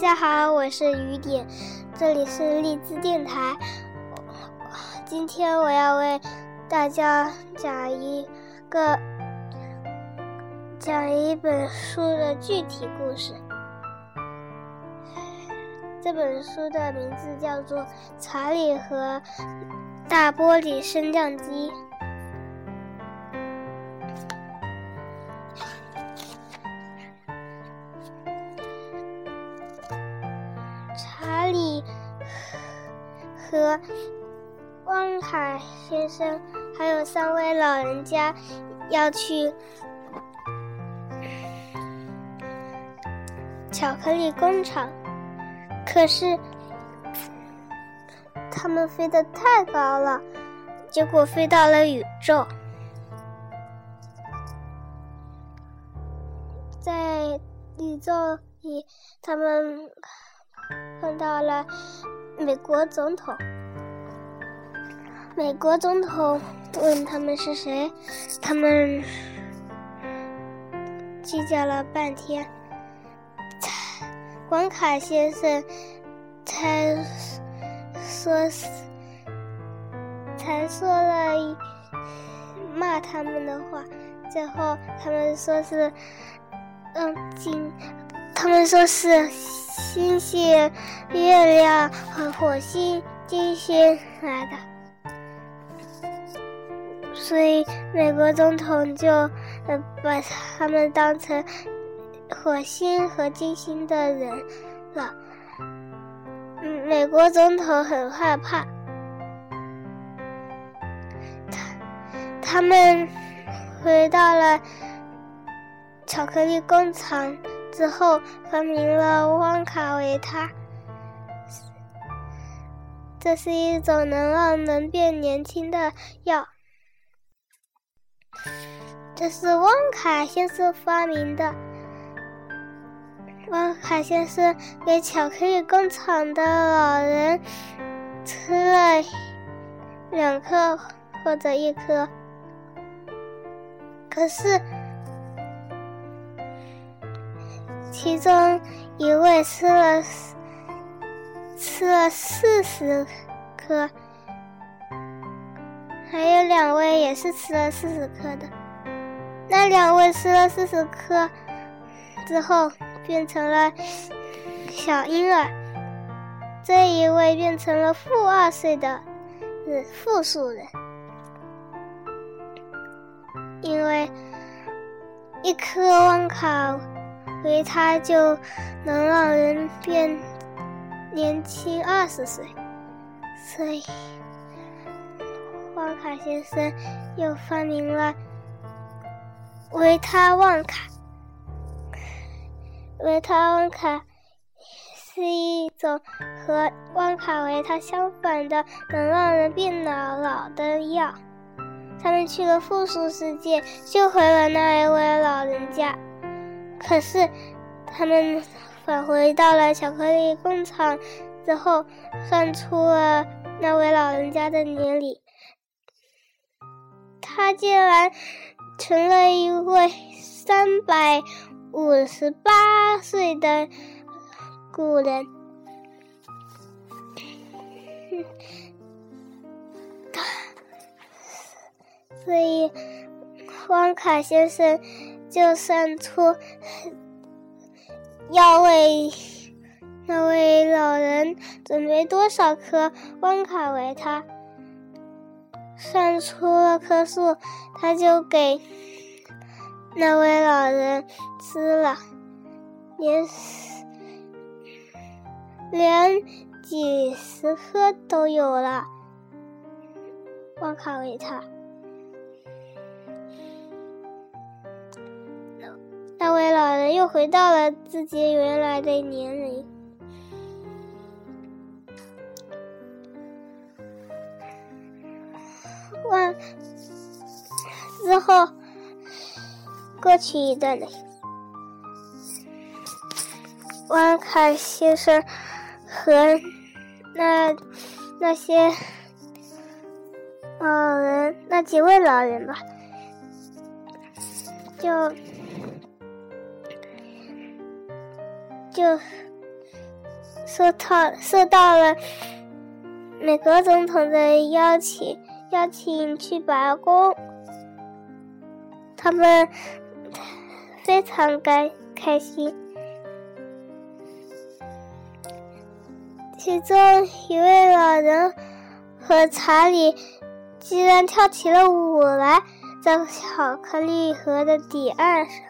大家好，我是雨点，这里是荔枝电台。今天我要为大家讲一个讲一本书的具体故事。这本书的名字叫做《查理和大玻璃升降机》。和汪卡先生还有三位老人家要去巧克力工厂，可是他们飞得太高了，结果飞到了宇宙，在宇宙里，他们。碰到了美国总统，美国总统问他们是谁，他们计较了半天，才广卡先生才说是，才说了骂他们的话，最后他们说是，嗯，金，他们说是。星星、月亮和火星、金星来的，所以美国总统就呃把他们当成火星和金星的人了。美国总统很害怕，他他们回到了巧克力工厂。之后发明了汪卡维他，这是一种能让人变年轻的药。这是汪卡先生发明的。汪卡先生给巧克力工厂的老人吃了两颗或者一颗，可是。其中一位吃了吃了四十颗，还有两位也是吃了四十颗的。那两位吃了四十颗之后变成了小婴儿，这一位变成了负二岁的负数人，因为一颗汪卡。维他就能让人变年轻二十岁，所以旺卡先生又发明了维他旺卡。维他旺卡是一种和旺卡维他相反的，能让人变老老的药。他们去了复数世界，救回了那一位老人家。可是，他们返回到了巧克力工厂之后，算出了那位老人家的年龄，他竟然成了一位三百五十八岁的古人。所以，汪卡先生。就算出要为那位老人准备多少颗汪卡维他，算出了棵树，他就给那位老人吃了，连连几十颗都有了汪卡维他。那位老人又回到了自己原来的年龄。完之后，过去一段的，万卡先生和那那些老人，那几位老人吧，就。就受到受到了美国总统的邀请，邀请去白宫。他们非常开开心。其中一位老人和查理居然跳起了舞来，在巧克力盒的底岸上。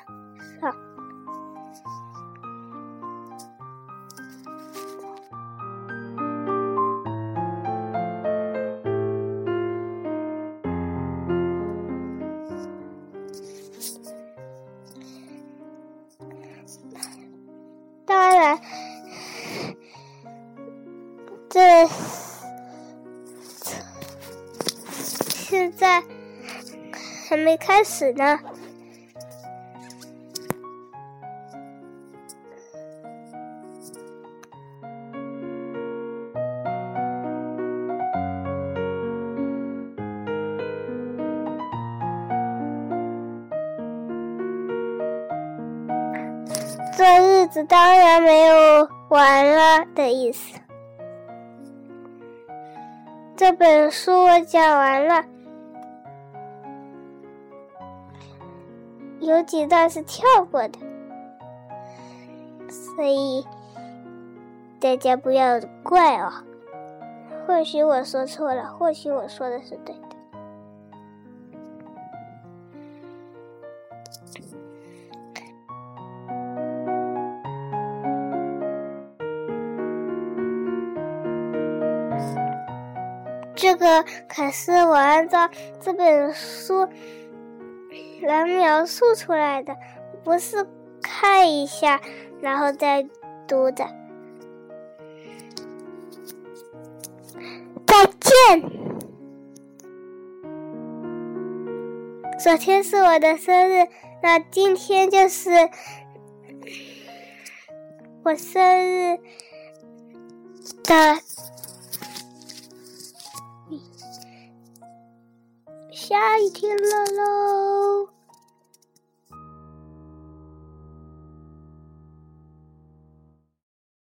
现在还没开始呢。这日子当然没有完了的意思。这本书我讲完了，有几段是跳过的，所以大家不要怪哦。或许我说错了，或许我说的是对的。这个可是我按照这本书来描述出来的，不是看一下然后再读的。再见！昨天是我的生日，那今天就是我生日的。下一天了喽。